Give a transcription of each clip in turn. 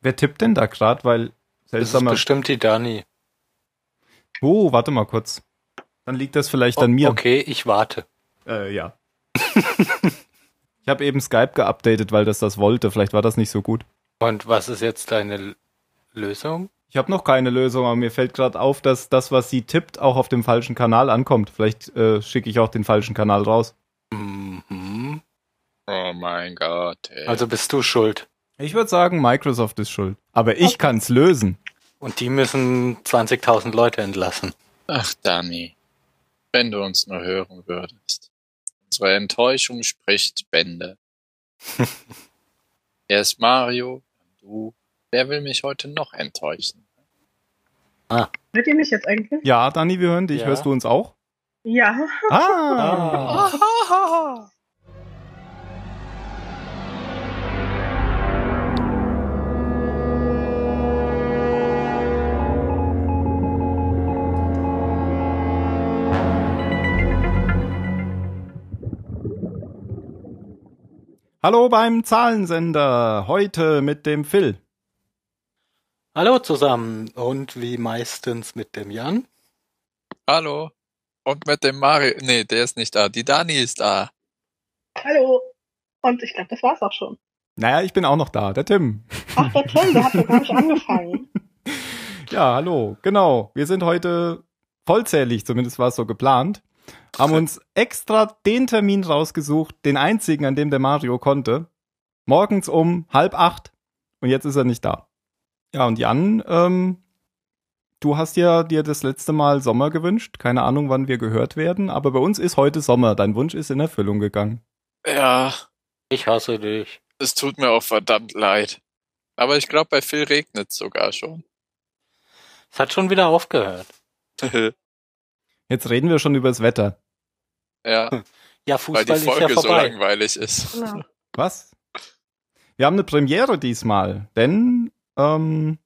Wer tippt denn da gerade? Weil Das ist seltsamer. bestimmt die Dani. Oh, warte mal kurz. Dann liegt das vielleicht an mir. Okay, ich warte. Äh, ja. ich habe eben Skype geupdatet, weil das das wollte. Vielleicht war das nicht so gut. Und was ist jetzt deine Lösung? Ich habe noch keine Lösung, aber mir fällt gerade auf, dass das, was sie tippt, auch auf dem falschen Kanal ankommt. Vielleicht äh, schicke ich auch den falschen Kanal raus. Mhm. Oh mein Gott. Ey. Also bist du schuld. Ich würde sagen, Microsoft ist schuld. Aber ich kann's lösen. Und die müssen 20.000 Leute entlassen. Ach, Dani. Wenn du uns nur hören würdest. Unsere Enttäuschung spricht Bände. Erst Mario, dann du. Wer will mich heute noch enttäuschen? Hört ihr mich jetzt eigentlich? Ja, Dani, wir hören dich. Ja. Hörst du uns auch? Ja. Ah. Hallo beim Zahlensender. Heute mit dem Phil. Hallo zusammen. Und wie meistens mit dem Jan. Hallo. Und mit dem Mario. Nee, der ist nicht da. Die Dani ist da. Hallo. Und ich glaube, das war's auch schon. Naja, ich bin auch noch da, der Tim. Ach, der Tim, der hat ja gar nicht angefangen. Ja, hallo. Genau. Wir sind heute vollzählig, zumindest war es so geplant. Haben uns extra den Termin rausgesucht, den einzigen, an dem der Mario konnte. Morgens um halb acht. Und jetzt ist er nicht da. Ja, und Jan, ähm, du hast ja dir das letzte Mal Sommer gewünscht. Keine Ahnung, wann wir gehört werden. Aber bei uns ist heute Sommer. Dein Wunsch ist in Erfüllung gegangen. Ja, Ich hasse dich. es tut mir auch verdammt leid. Aber ich glaube, bei Phil regnet sogar schon. Es hat schon wieder aufgehört. Jetzt reden wir schon übers Wetter. ja, Ja, weil Fußball die ist ja Folge so vorbei. langweilig ist. Genau. Was? Wir haben eine Premiere diesmal, denn ähm,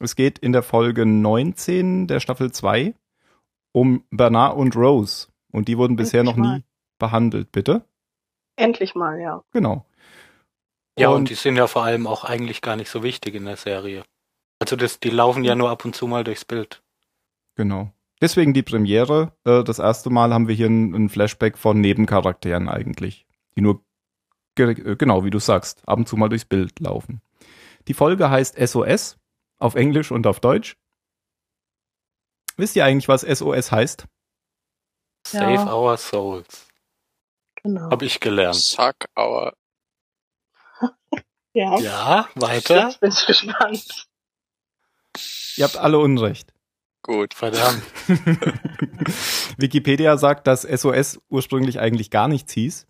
es geht in der Folge 19 der Staffel 2 um Bernard und Rose. Und die wurden bisher noch Endlich nie mal. behandelt, bitte? Endlich mal, ja. Genau. Ja, und, Und- die sind ja vor allem auch eigentlich gar nicht so wichtig in der Serie. Also das, die laufen ja nur ab und zu mal durchs Bild. Genau. Deswegen die Premiere. Äh, das erste Mal haben wir hier ein, ein Flashback von Nebencharakteren eigentlich, die nur, ge äh, genau wie du sagst, ab und zu mal durchs Bild laufen. Die Folge heißt SOS auf Englisch und auf Deutsch. Wisst ihr eigentlich, was SOS heißt? Save Ja. our souls. Genau. Hab ich gelernt. Suck our. Ja. Ja, weiter. Jetzt bin ich gespannt. Ihr habt alle Unrecht. Gut. Verdammt. Wikipedia sagt, dass SOS ursprünglich eigentlich gar nichts hieß.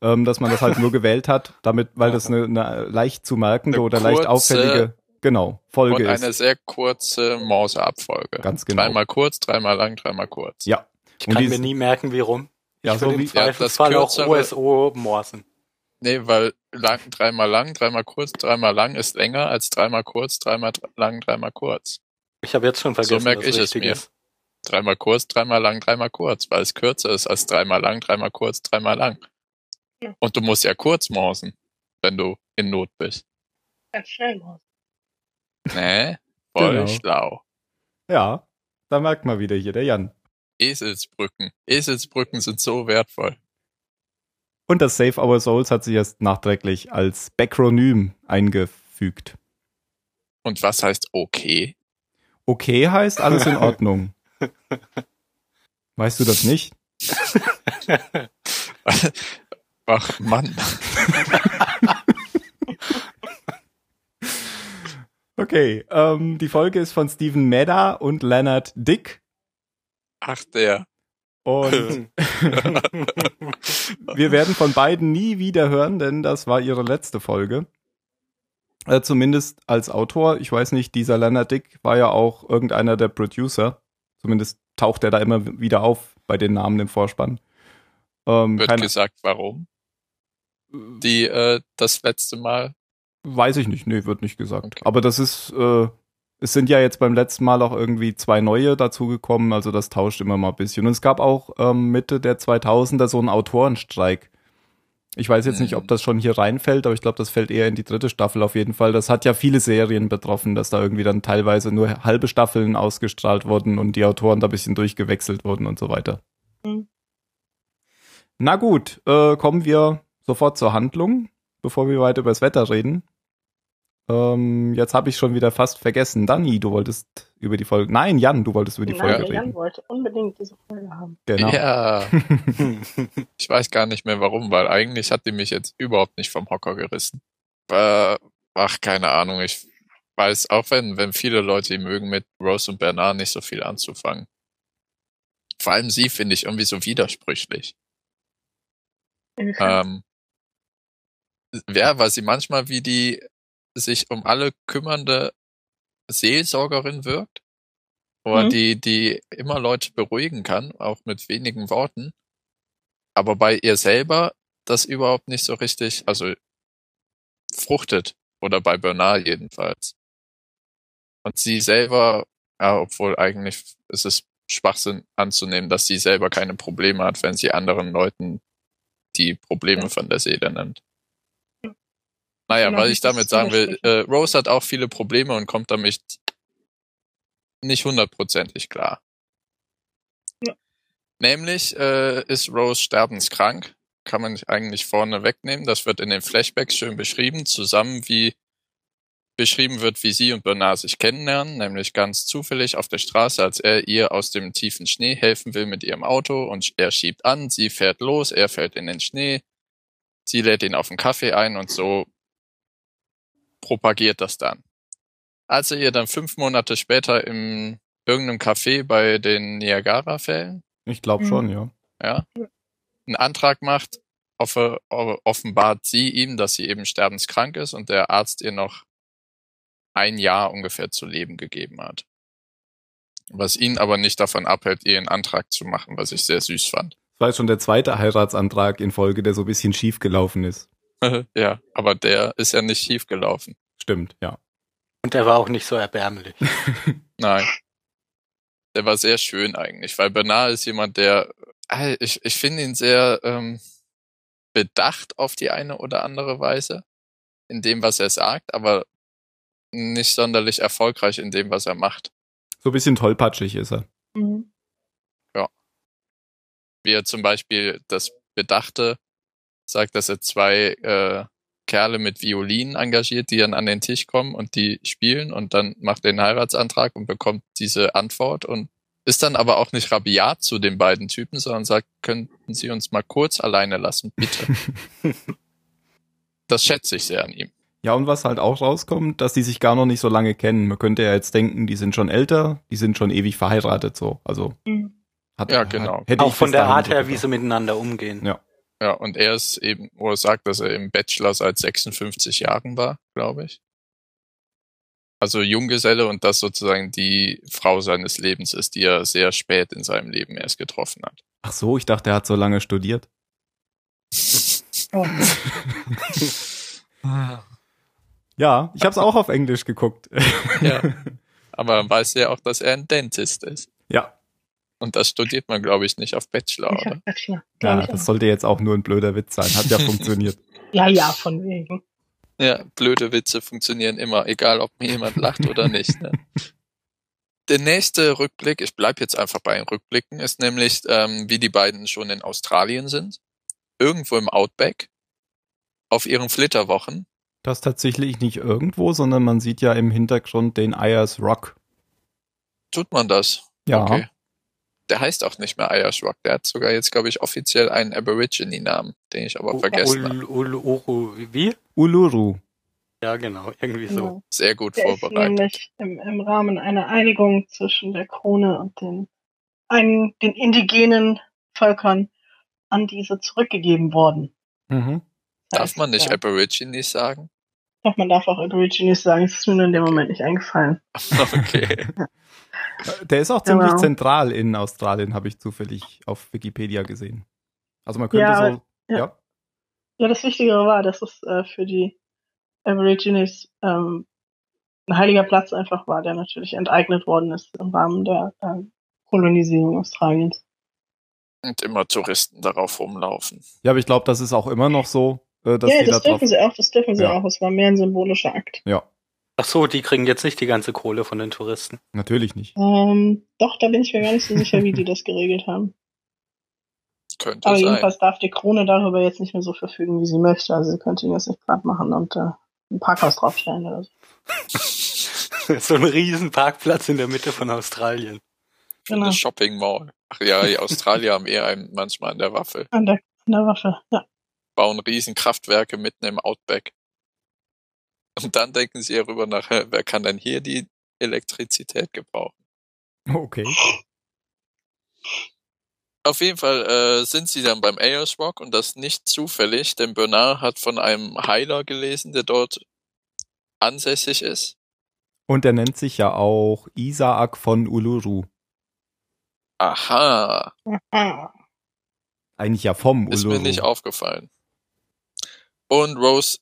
Ähm, dass man das halt nur gewählt hat, damit, weil das eine, eine leicht zu merkende Eine oder leicht auffällige, genau, Folge Und ist. eine sehr kurze Morseabfolge. Ganz genau. Dreimal kurz, dreimal lang, dreimal kurz. Ja. Ich Und kann mir nie merken, wie rum. Ja, ich so im wie, Ja, das Zweifelsfall auch OSO morsen. Nee, weil lang, dreimal lang, dreimal kurz, dreimal lang ist länger als dreimal kurz, dreimal dr- lang, dreimal kurz. Ich habe jetzt schon vergessen, merk was ich es mir. ist. Dreimal kurz, dreimal lang, dreimal kurz, weil es kürzer ist als dreimal lang, dreimal kurz, dreimal lang. Ja. Und du musst ja kurz morsen, wenn du in Not bist. Ganz schnell mal. Nee, voll Genau. schlau. ja, da merkt man wieder hier, der Jan. Eselsbrücken. Eselsbrücken sind so wertvoll. Und das Save Our Souls hat sich erst nachträglich als Backronym eingefügt. Und was heißt okay? Okay heißt alles in Ordnung. Weißt du das nicht? Ach Mann. Okay, ähm, die Folge ist von Stephen Medda und Leonard Dick. Ach der. Und wir werden von beiden nie wieder hören, denn das war ihre letzte Folge. Äh, zumindest als Autor. Ich weiß nicht, dieser Leonard Dick war ja auch irgendeiner der Producer. Zumindest taucht er da immer wieder auf bei den Namen im Vorspann. Ähm, Wird gesagt, warum? Die, äh, das letzte Mal. weiß ich nicht, nee, wird nicht gesagt. Okay. Aber das ist, äh, es sind ja jetzt beim letzten Mal auch irgendwie zwei neue dazugekommen, also das tauscht immer mal ein bisschen. Und es gab auch ähm, Mitte der 2000er so einen Autorenstreik. Ich weiß jetzt nicht, Mhm. ob das schon hier reinfällt, aber ich glaube, das fällt eher in die dritte Staffel auf jeden Fall. Das hat ja viele Serien betroffen, dass da irgendwie dann teilweise nur halbe Staffeln ausgestrahlt wurden und die Autoren da ein bisschen durchgewechselt wurden und so weiter. Mhm. Na gut, äh, kommen wir sofort zur Handlung, bevor wir weiter über das Wetter reden. Ähm, jetzt habe ich schon wieder fast vergessen. Dani, du wolltest über die Folge. Nein, Jan, du wolltest über die Nein, Folge der Jan reden. wollte unbedingt diese Folge haben. Genau. Ja, ich weiß gar nicht mehr warum, weil eigentlich hat die mich jetzt überhaupt nicht vom Hocker gerissen. Äh, ach, keine Ahnung. Ich weiß, auch wenn, wenn viele Leute die mögen, mit Rose und Bernard nicht so viel anzufangen. Vor allem sie finde ich irgendwie so widersprüchlich. Ähm, ja, weil sie manchmal wie die sich um alle kümmernde Seelsorgerin wirkt. Oder Mhm. die, die immer Leute beruhigen kann, auch mit wenigen Worten. Aber bei ihr selber das überhaupt nicht so richtig, also fruchtet. Oder bei Bernard jedenfalls. Und sie selber, ja, obwohl eigentlich ist es Schwachsinn anzunehmen, dass sie selber keine Probleme hat, wenn sie anderen Leuten die Probleme von der Seele nimmt. Naja, Genau, weil ich damit sagen will, äh, Rose hat auch viele Probleme und kommt damit nicht hundertprozentig klar. Ja. Nämlich äh, ist Rose sterbenskrank, kann man eigentlich vorne wegnehmen. Das wird in den Flashbacks schön beschrieben, zusammen wie beschrieben wird, wie sie und Bernard sich kennenlernen, nämlich ganz zufällig auf der Straße, als er ihr aus dem tiefen Schnee helfen will mit ihrem Auto und er schiebt an, sie fährt los, er fällt in den Schnee, sie lädt ihn auf einen Kaffee ein und so propagiert das dann. Als er ihr dann fünf Monate später im irgendeinem Café bei den Niagara-Fällen Ich glaube Mhm. schon, ja. ja, einen Antrag macht, offe, offenbart sie ihm, dass sie eben sterbenskrank ist und der Arzt ihr noch ein Jahr ungefähr zu leben gegeben hat. Was ihn aber nicht davon abhält, ihr einen Antrag zu machen, was ich sehr süß fand. Das war jetzt schon der zweite Heiratsantrag in Folge, der so ein bisschen schief gelaufen ist. ja, aber der ist ja nicht schief gelaufen. Stimmt, ja. Und er war auch nicht so erbärmlich. Nein. Der war sehr schön eigentlich, weil Bernard ist jemand, der, äh, ich, ich finde ihn sehr ähm, bedacht auf die eine oder andere Weise in dem, was er sagt, aber nicht sonderlich erfolgreich in dem, was er macht. So ein bisschen tollpatschig ist er. Mhm. Wie er zum Beispiel das Bedachte sagt, dass er zwei äh, Kerle mit Violinen engagiert, die dann an den Tisch kommen und die spielen und dann macht er den Heiratsantrag und bekommt diese Antwort und ist dann aber auch nicht rabiat zu den beiden Typen, sondern sagt, könnten Sie uns mal kurz alleine lassen, bitte. das schätze ich sehr an ihm. Ja, und was halt auch rauskommt, dass die sich gar noch nicht so lange kennen. Man könnte ja jetzt denken, die sind schon älter, die sind schon ewig verheiratet, so. Also, Mhm. hat, Ja, genau. Hätte auch ich von der Art so her, wie sie miteinander umgehen. Ja. Ja, und er ist eben, wo er sagt, dass er im Bachelor seit 56 Jahren war, glaube ich. Also Junggeselle und das sozusagen die Frau seines Lebens ist, die er sehr spät in seinem Leben erst getroffen hat. Ach so, ich dachte, er hat so lange studiert. Oh. Ja, ich habe es auch auf Englisch geguckt. Ja. Aber man weiß ja auch, dass er ein Dentist ist. ja, Und das studiert man, glaube ich, nicht auf Bachelor, Ich oder? Bachelor. ja, das auch. sollte jetzt auch nur ein blöder Witz sein. Hat ja funktioniert. ja, ja, von wegen. Ja, blöde Witze funktionieren immer, egal ob mir jemand lacht oder nicht. Ne? Der nächste Rückblick, ich bleib jetzt einfach bei den Rückblicken, ist nämlich, ähm, wie die beiden schon in Australien sind. Irgendwo im Outback. Auf ihren Flitterwochen. Das tatsächlich nicht irgendwo, sondern man sieht ja im Hintergrund den Ayers Rock. Tut man das? Ja, Okay. Der heißt auch nicht mehr Rock. Der hat sogar jetzt, glaube ich, offiziell einen Aborigine-Namen, den ich aber vergessen habe. Ul, Ul, Uru, wie? Uluru. Ja, genau, irgendwie so. Genau. Sehr gut Der ist vorbereitet. nämlich im, im Rahmen einer Einigung zwischen der Krone und den, einen, den indigenen Völkern an diese zurückgegeben worden. Mhm. Das Darf heißt, man nicht ja, Aborigines sagen? doch, man darf auch Aborigines sagen, es ist mir nur in dem Moment nicht eingefallen. Okay. Der ist auch ziemlich Genau. zentral in Australien, habe ich zufällig auf Wikipedia gesehen. Also man könnte Ja, so, ja. ja. Ja, das Wichtigere war, dass es äh, für die Aborigines ähm, ein heiliger Platz einfach war, der natürlich enteignet worden ist im Rahmen der ähm, Kolonisierung Australiens. Und immer Touristen darauf rumlaufen. Ja, aber ich glaube, das ist auch immer noch so, äh, dass ja, die das da drauf. dürfen sie auch, das dürfen sie Ja. auch. Es war mehr ein symbolischer Akt. Ja, Ach so, die kriegen jetzt nicht die ganze Kohle von den Touristen. natürlich nicht. Ähm, doch, da bin ich mir gar nicht so sicher, wie die das geregelt haben. Könnte Aber sein. jedenfalls darf die Krone darüber jetzt nicht mehr so verfügen, wie sie möchte. Also sie könnte ihn jetzt nicht platt machen und äh, ein Parkhaus draufstellen oder so. so ein riesen Parkplatz in der Mitte von Australien. Genau. Eine Shopping Mall. Ach ja, die Australier haben eher einen manchmal an der Waffel. An der, an der Waffe, ja. Bauen riesen Kraftwerke mitten im Outback. Und dann denken sie darüber nach, wer kann denn hier die Elektrizität gebrauchen? Okay. Auf jeden Fall äh, sind sie dann beim Ayers Rock und das nicht zufällig, denn Bernard hat von einem Heiler gelesen, der dort ansässig ist. Und er nennt sich ja auch Isaak von Uluru. Aha, Ah, Eigentlich ja vom ist Uluru. mir nicht aufgefallen. Und Rose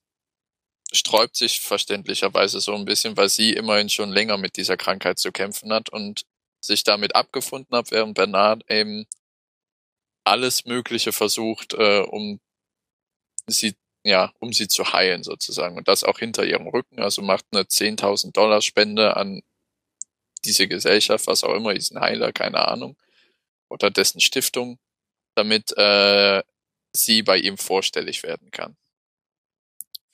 sträubt sich verständlicherweise so ein bisschen, weil sie immerhin schon länger mit dieser Krankheit zu kämpfen hat und sich damit abgefunden hat, während Bernard eben alles Mögliche versucht, äh, um sie, ja, um sie zu heilen sozusagen. Und das auch hinter ihrem Rücken. Also macht eine 10.000 Dollar Spende an diese Gesellschaft, was auch immer, diesen Heiler, keine Ahnung, oder dessen Stiftung, damit äh, sie bei ihm vorstellig werden kann.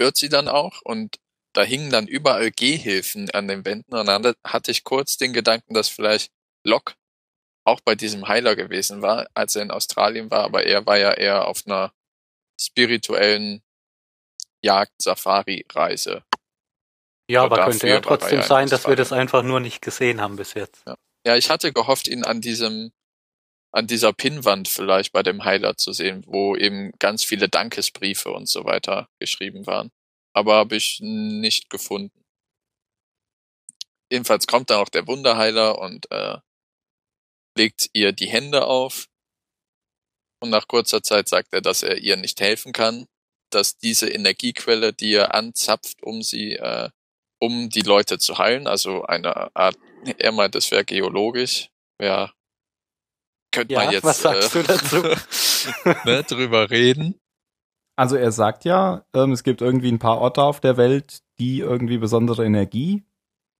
Wird sie dann auch. Und da hingen dann überall Gehhilfen an den Wänden. Und dann hatte ich kurz den Gedanken, dass vielleicht Locke auch bei diesem Heiler gewesen war, als er in Australien war, aber er war ja eher auf einer spirituellen Jagd-Safari-Reise. Ja, Und aber könnte ja trotzdem ja in sein, dass wir das einfach nur nicht gesehen haben bis jetzt. Ja, ich hatte gehofft, ihn an diesem, an dieser Pinnwand vielleicht bei dem Heiler zu sehen, wo eben ganz viele Dankesbriefe und so weiter geschrieben waren. Aber habe ich nicht gefunden. Jedenfalls kommt dann auch der Wunderheiler und äh, legt ihr die Hände auf. Und nach kurzer Zeit sagt er, dass er ihr nicht helfen kann, dass diese Energiequelle, die er anzapft, um sie, äh, um die Leute zu heilen, also eine Art er meint, das wäre geologisch. Ja. Könnte Ja, man jetzt was sagst äh, du dazu? ne, drüber reden. Also er sagt ja, ähm, es gibt irgendwie ein paar Orte auf der Welt, die irgendwie besondere Energie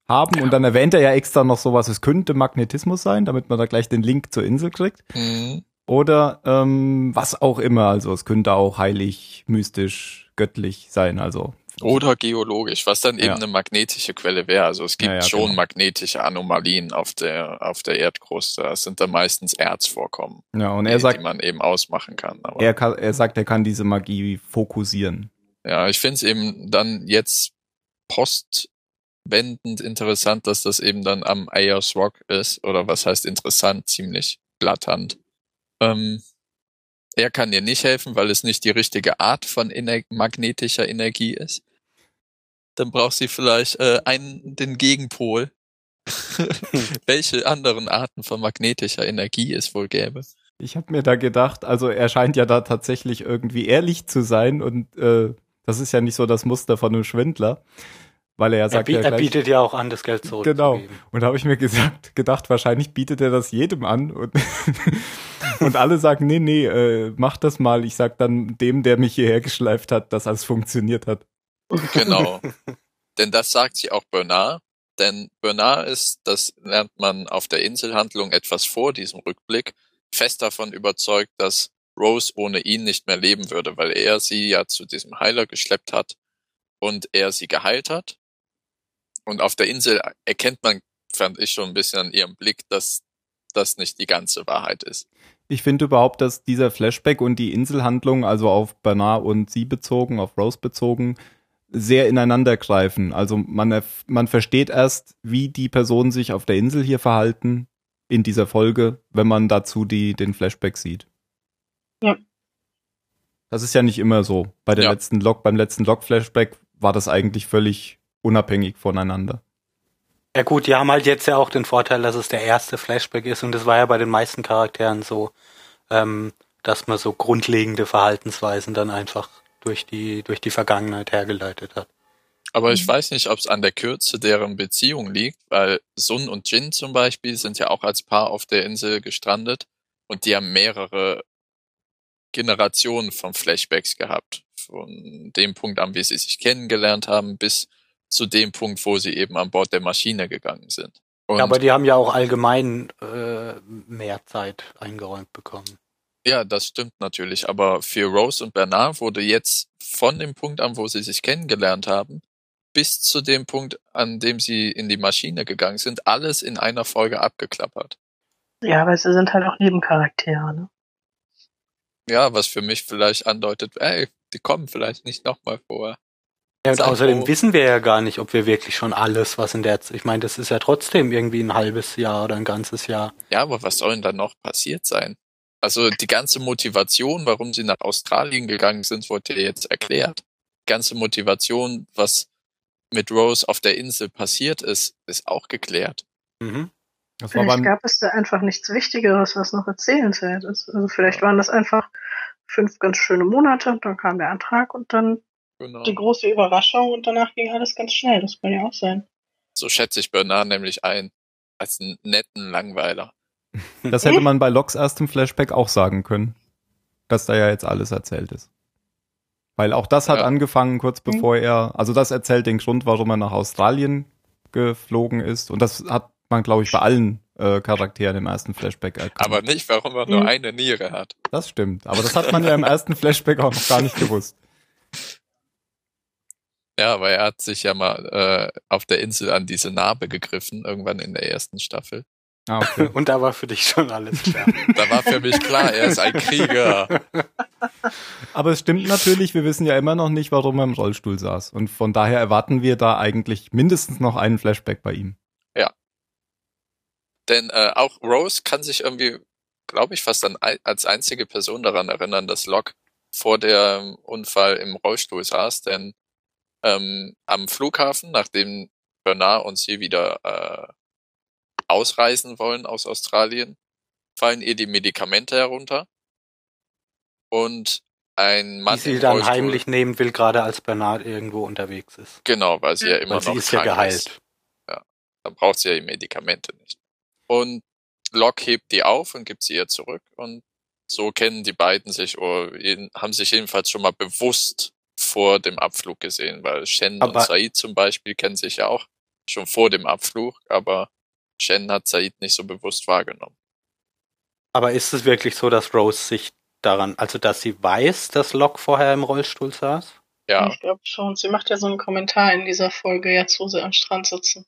haben. Und dann erwähnt er ja extra noch sowas, es könnte Magnetismus sein, damit man da gleich den Link zur Insel kriegt. Mhm. Oder ähm, was auch immer. Also es könnte auch heilig, mystisch, göttlich sein. Also Oder geologisch, was dann eben Ja. eine magnetische Quelle wäre. Also es gibt Ja, ja, schon genau. magnetische Anomalien auf der, auf der Erdkruste. Das sind dann meistens Erzvorkommen, ja, und die, er die sagt, man eben ausmachen kann. Er, kann, er sagt, er kann diese Magie fokussieren. ja, ich finde es eben dann jetzt postwendend interessant, dass das eben dann am Ayers Rock ist. Oder was heißt interessant? Ziemlich blatternd. Ähm, er kann ihr nicht helfen, weil es nicht die richtige Art von ener magnetischer Energie ist. Dann braucht sie vielleicht äh, einen, den Gegenpol. Welche anderen Arten von magnetischer Energie es wohl gäbe. Ich habe mir da gedacht, also er scheint ja da tatsächlich irgendwie ehrlich zu sein und äh, das ist ja nicht so das Muster von einem Schwindler, weil er ja Er, sagt bi ja er gleich, bietet ja auch an, das Geld Genau. zurückzugeben. Und da habe ich mir gesagt, gedacht, wahrscheinlich bietet er das jedem an. Und, und alle sagen, nee, nee, äh, mach das mal. Ich sag dann dem, der mich hierher geschleift hat, dass alles funktioniert hat. Genau. denn das sagt sie auch Bernard. Denn Bernard ist, das lernt man auf der Inselhandlung etwas vor diesem Rückblick, fest davon überzeugt, dass Rose ohne ihn nicht mehr leben würde, weil er sie ja zu diesem Heiler geschleppt hat und er sie geheilt hat. Und auf der Insel erkennt man, fand ich schon ein bisschen an ihrem Blick, dass das nicht die ganze Wahrheit ist. Ich finde überhaupt, dass dieser Flashback und die Inselhandlung, also auf Bernard und sie bezogen, auf Rose bezogen, sehr ineinander greifen. Also man, man versteht erst, wie die Personen sich auf der Insel hier verhalten in dieser Folge, wenn man dazu die, den Flashback sieht. Ja. Das ist ja nicht immer so. Bei der Ja. letzten Log, beim letzten Log-Flashback war das eigentlich völlig unabhängig voneinander. Ja gut, die haben halt jetzt ja auch den Vorteil, dass es der erste Flashback ist und das war ja bei den meisten Charakteren so, ähm, dass man so grundlegende Verhaltensweisen dann einfach durch die, durch die Vergangenheit hergeleitet hat. Aber ich Mhm. weiß nicht, ob es an der Kürze deren Beziehung liegt, weil Sun und Jin zum Beispiel sind ja auch als Paar auf der Insel gestrandet Und die haben mehrere Generationen von Flashbacks gehabt. Von dem Punkt an, wie sie sich kennengelernt haben, bis zu dem Punkt, wo sie eben an Bord der Maschine gegangen sind. Und Ja, aber die haben ja auch allgemein äh, mehr Zeit eingeräumt bekommen. Ja, das stimmt natürlich. Aber für Rose und Bernard wurde jetzt von dem Punkt an, wo sie sich kennengelernt haben, bis zu dem Punkt, an dem sie in die Maschine gegangen sind, alles in einer Folge abgeklappert. Ja, aber sie sind halt auch Nebencharaktere, ne? Ja, was für mich vielleicht andeutet, ey, die kommen vielleicht nicht nochmal vor. Ja, und Sag außerdem wo. wissen wir ja gar nicht, ob wir wirklich schon alles, was in der, Z- ich meine, das ist ja trotzdem irgendwie ein halbes Jahr oder ein ganzes Jahr. Ja, aber was soll denn da noch passiert sein? Also die ganze Motivation, warum sie nach Australien gegangen sind, wurde jetzt erklärt. Die ganze Motivation, was mit Rose auf der Insel passiert ist, ist auch geklärt. Mhm. Vielleicht gab es da einfach nichts Wichtigeres, was noch erzählenswert ist. Also vielleicht waren das einfach fünf ganz schöne Monate, dann kam der Antrag und dann Genau. die große Überraschung und danach ging alles ganz schnell. Das kann ja auch sein. So schätze ich Bernard nämlich ein. Als einen netten Langweiler. Das hätte man bei Locks erstem Flashback auch sagen können, dass da ja jetzt alles erzählt ist. Weil auch das hat Ja. angefangen kurz Mhm. bevor er, also das erzählt den Grund, warum er nach Australien geflogen ist. Und das hat man, glaube ich, bei allen äh, Charakteren im ersten Flashback erkannt. Aber nicht, warum er nur Mhm. eine Niere hat. das stimmt. Aber das hat man ja im ersten Flashback auch noch gar nicht gewusst. Ja, aber er hat sich ja mal äh, auf der Insel an diese Narbe gegriffen, irgendwann in der ersten Staffel. Ah, okay. Und da war für dich schon alles klar. Da war für mich klar, er ist ein Krieger. Aber es stimmt natürlich, wir wissen ja immer noch nicht, warum er im Rollstuhl saß. Und von daher erwarten wir da eigentlich mindestens noch einen Flashback bei ihm. Denn äh, auch Rose kann sich irgendwie, glaube ich, fast an, als einzige Person daran erinnern, dass Locke vor dem Unfall im Rollstuhl saß. Denn ähm, am Flughafen, nachdem Bernard und sie wieder äh, ausreisen wollen aus Australien, fallen ihr die Medikamente herunter. Und ein Mann Die sie dann Rollstuhl, heimlich nehmen will, gerade als Bernard irgendwo unterwegs ist. Genau, weil sie ja immer Weil sie noch ist ja geheilt. Ist. Dann braucht sie ja die Medikamente nicht. Und Locke hebt die auf und gibt sie ihr zurück. Und so kennen die beiden sich oder jeden, haben sich jedenfalls schon mal bewusst vor dem Abflug gesehen, weil Shen Aber- und Said zum Beispiel kennen sich ja auch schon vor dem Abflug, aber Shen hat Said nicht so bewusst wahrgenommen. Aber ist es wirklich so, dass Rose sich daran, also dass sie weiß, dass Locke vorher im Rollstuhl saß? Ja, Ich glaube schon. Sie macht ja so einen Kommentar in dieser Folge, jetzt wo sie am Strand sitzen.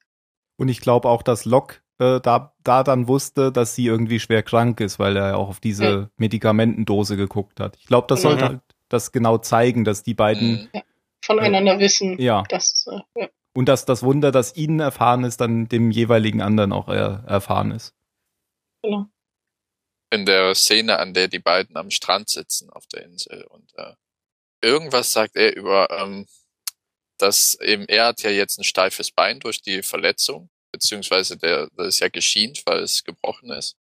Und ich glaube auch, dass Locke äh, da, da dann wusste, dass sie irgendwie schwer krank ist, weil er ja auch auf diese Ja. Medikamentendose geguckt hat. Ich glaube, das Mhm. sollte halt das genau zeigen, dass die beiden, mhm. Voneinander wissen, ja, dass äh, ja. Und dass das Wunder, das ihnen erfahren ist, dann dem jeweiligen anderen auch er, erfahren ist. genau. in der Szene, an der die beiden am Strand sitzen auf der Insel und äh, irgendwas sagt er über, ähm, dass eben er hat ja jetzt ein steifes Bein durch die Verletzung, beziehungsweise der, das ist ja geschient, weil es gebrochen ist.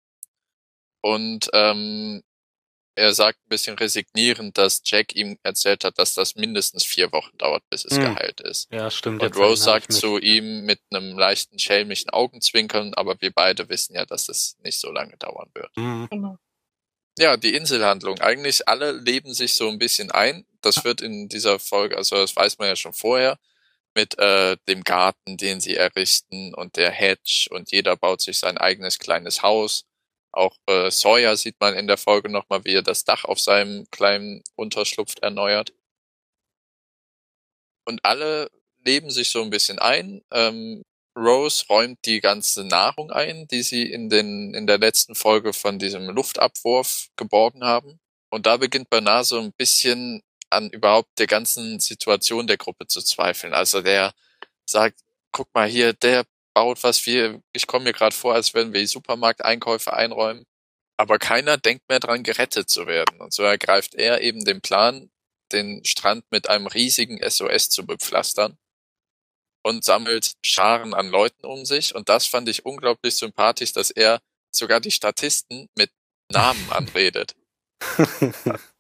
Und ähm, er sagt ein bisschen resignierend, dass Jack ihm erzählt hat, dass das mindestens vier Wochen dauert, bis es Hm. geheilt ist. Ja, stimmt. Und Rose sagt zu ihm mit einem leichten schelmischen Augenzwinkern, aber wir beide wissen ja, dass es nicht so lange dauern wird. Mhm. genau. Ja, die Inselhandlung. Eigentlich alle leben sich so ein bisschen ein. Das wird in dieser Folge, also das weiß man ja schon vorher, mit äh, dem Garten, den sie errichten und der Hedge und jeder baut sich sein eigenes kleines Haus. Auch äh, Sawyer sieht man in der Folge nochmal, wie er das Dach auf seinem kleinen Unterschlupf erneuert. Und alle leben sich so ein bisschen ein. Ähm, Rose räumt die ganze Nahrung ein, die sie in den in der letzten Folge von diesem Luftabwurf geborgen haben. Und da beginnt Bernard so ein bisschen an überhaupt der ganzen Situation der Gruppe zu zweifeln. Also der sagt, guck mal hier, der baut was wir, ich komme mir gerade vor, als würden wir die Supermarkteinkäufe einräumen. Aber keiner denkt mehr dran, gerettet zu werden. Und so ergreift er eben den Plan, den Strand mit einem riesigen SOS zu bepflastern und sammelt Scharen an Leuten um sich. Und das fand ich unglaublich sympathisch, dass er sogar die Statisten mit Namen anredet.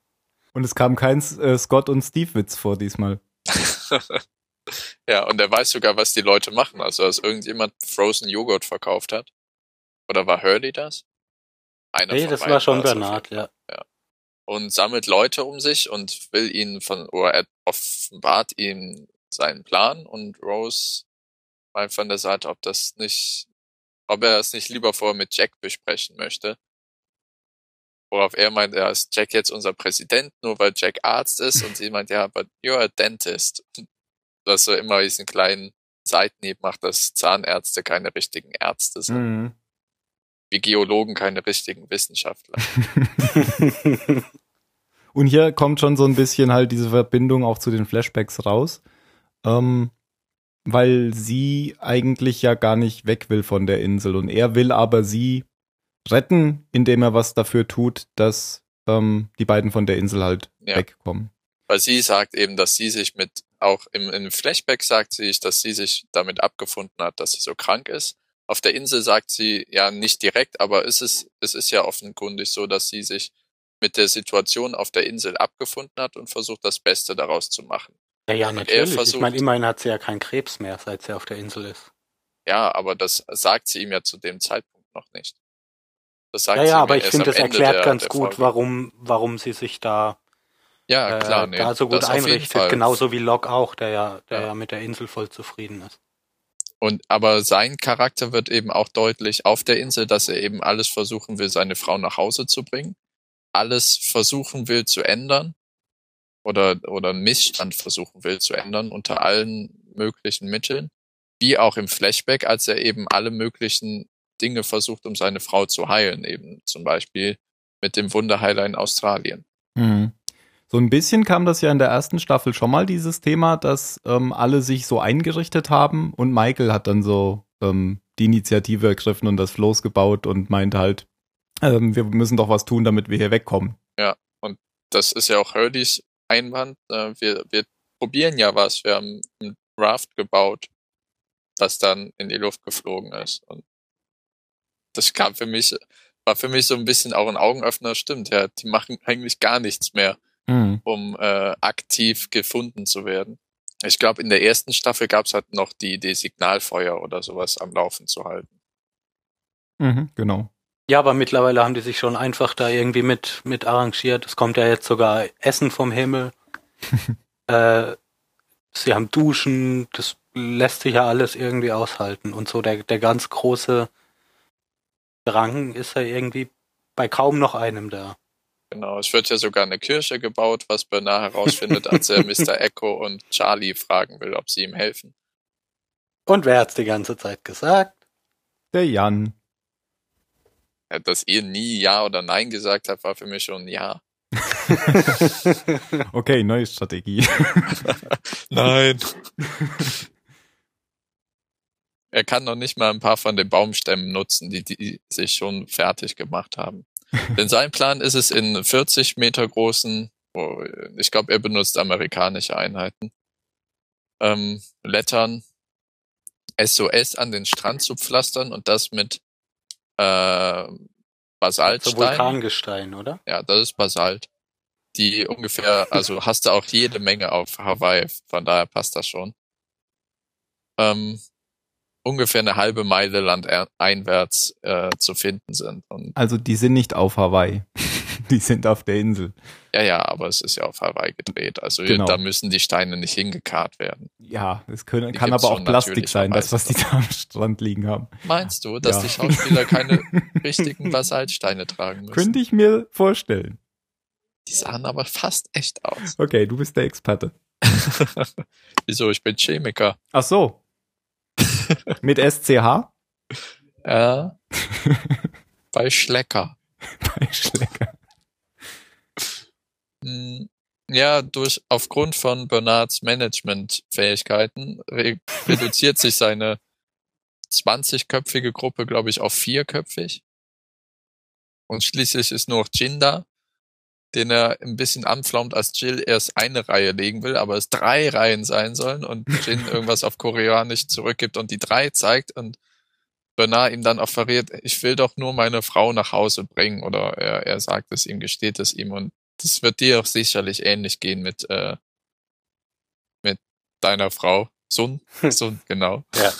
Und es kam kein äh, Scott und Steve Witz vor diesmal. ja, und er weiß sogar, was die Leute machen. Also, dass irgendjemand Frozen Joghurt verkauft hat. Oder war Hurley das? Einer Nee, von das war schon Bernard, ja. Fall. Und sammelt Leute um sich und will ihnen von, oder er offenbart ihm seinen Plan und Rose mal von der Seite, ob das nicht, ob er es nicht lieber vorher mit Jack besprechen möchte. Worauf er meint, ja, ist Jack jetzt unser Präsident, nur weil Jack Arzt ist und sie meint, ja, but you're a dentist. Dass er immer diesen kleinen Seitenhieb macht, dass Zahnärzte keine richtigen Ärzte sind, Mhm. wie Geologen keine richtigen Wissenschaftler. Und hier kommt schon so ein bisschen halt diese Verbindung auch zu den Flashbacks raus. Ähm, weil sie eigentlich ja gar nicht weg will von der Insel und er will aber sie retten, indem er was dafür tut, dass ähm, die beiden von der Insel halt Ja. wegkommen. Weil sie sagt eben, dass sie sich mit, auch im, im Flashback sagt sie, dass sie sich damit abgefunden hat, dass sie so krank ist. Auf der Insel sagt sie ja nicht direkt, aber es ist, es ist ja offenkundig so, dass sie sich mit der Situation auf der Insel abgefunden hat und versucht, das Beste daraus zu machen. Ja, ja, natürlich. Ich versucht- meine, immerhin hat sie ja keinen Krebs mehr, seit sie auf der Insel ist. Ja, aber das sagt sie ihm ja zu dem Zeitpunkt noch nicht. Das sagt Ja, ja, aber ich finde, das Ende erklärt der- ganz der gut, Folge. warum, warum sie sich da, ja, äh, klar, nee, da so gut das auf jeden einrichtet. Fall. Genauso wie Locke auch, der ja, der Ja. ja. mit der Insel voll zufrieden ist. Und aber sein Charakter wird eben auch deutlich auf der Insel, dass er eben alles versuchen will, seine Frau nach Hause zu bringen, alles versuchen will zu ändern oder oder Missstand versuchen will zu ändern unter allen möglichen Mitteln, wie auch im Flashback, als er eben alle möglichen Dinge versucht, um seine Frau zu heilen, eben zum Beispiel mit dem Wunderheiler in Australien. Mhm. So ein bisschen kam das ja in der ersten Staffel schon mal, dieses Thema, dass ähm, alle sich so eingerichtet haben und Michael hat dann so ähm, die Initiative ergriffen und das Floß gebaut und meinte halt, ähm, wir müssen doch was tun, damit wir hier wegkommen. das ist ja auch Hurdys Einwand. Äh, wir, wir probieren ja was. Wir haben ein Raft gebaut, das dann in die Luft geflogen ist. Und das kam für mich, war für mich so ein bisschen auch ein Augenöffner. Stimmt, ja, die machen eigentlich gar nichts mehr, Mhm. um äh, aktiv gefunden zu werden. Ich glaube, in der ersten Staffel gab es halt noch die Idee, Signalfeuer oder sowas am Laufen zu halten. Mhm, genau. Ja, aber mittlerweile haben die sich schon einfach da irgendwie mit, mit arrangiert. Es kommt ja jetzt sogar Essen vom Himmel. äh, sie haben Duschen, das lässt sich ja alles irgendwie aushalten. Und so der, der ganz große Drang ist ja irgendwie bei kaum noch einem da. Genau, es wird ja sogar eine Kirche gebaut, was Bernard herausfindet, als er Mr. Echo und Charlie fragen will, ob sie ihm helfen. Und wer hat's die ganze Zeit gesagt? Der Jan. Ja, Dass ihr nie Ja oder Nein gesagt habt, war für mich schon ein Ja. Okay, neue Strategie. Nein. er kann noch nicht mal ein paar von den Baumstämmen nutzen, die, die sich schon fertig gemacht haben. Denn sein Plan ist es, in 40 Meter großen, oh, ich glaube, er benutzt amerikanische Einheiten, ähm, Lettern SOS an den Strand zu pflastern und das mit äh, Basaltstein. Vulkangestein, oder? Ja, das ist Basalt. Die ungefähr, also hast du auch jede Menge auf Hawaii, von daher passt das schon. Ähm, ungefähr eine halbe Meile landeinwärts äh, zu finden sind. Und Also die sind nicht auf Hawaii. Die sind auf der Insel. ja, ja, aber es ist ja auf Hawaii gedreht. Also Genau. da müssen die Steine nicht hingekarrt werden. Ja, es können, Die kann aber auch Plastik sein, das, was die da am Strand liegen haben. Meinst du, dass Ja. die Schauspieler keine richtigen Basaltsteine tragen müssen? Könnte ich mir vorstellen. Die sahen aber fast echt aus. Okay, du bist der Experte. Wieso? Ich bin Chemiker. Ach so. Mit SCH? Ja. Bei Schlecker. Bei Schlecker. Mm, Ja, durch aufgrund von Bernards Managementfähigkeiten re reduziert sich seine 20-köpfige Gruppe, glaube ich, auf vierköpfig. Und schließlich ist nur noch Jin da, den er ein bisschen anflaumt, als Jill erst eine Reihe legen will, aber es drei Reihen sein sollen und Jin irgendwas auf Koreanisch zurückgibt und die drei zeigt und Bernard ihm dann offeriert, ich will doch nur meine Frau nach Hause bringen oder er, er sagt es ihm, gesteht es ihm und das wird dir auch sicherlich ähnlich gehen mit, äh, mit deiner Frau. Sun, Sun, genau. Ja.